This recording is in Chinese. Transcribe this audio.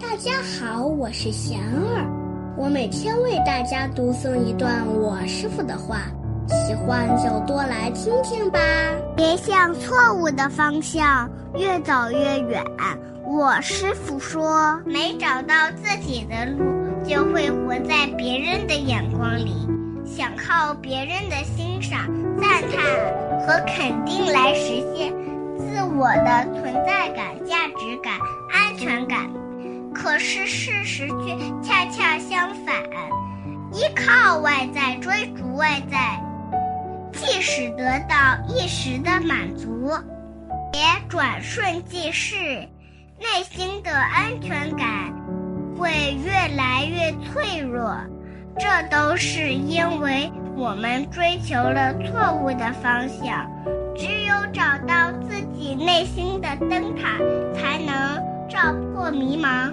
大家好，我是贤儿，我每天为大家读诵一段我师傅的话，喜欢就多来听听吧。别向错误的方向越走越远。我师傅说，没找到自己的路，就会活在别人的眼光里，想靠别人的欣赏、赞叹和肯定来实现自我的存在感、是事实却恰恰相反，依靠外在追逐外在，即使得到一时的满足，也转瞬即逝，内心的安全感会越来越脆弱。这都是因为我们追求了错误的方向。只有找到自己内心的灯塔，才能照破迷茫。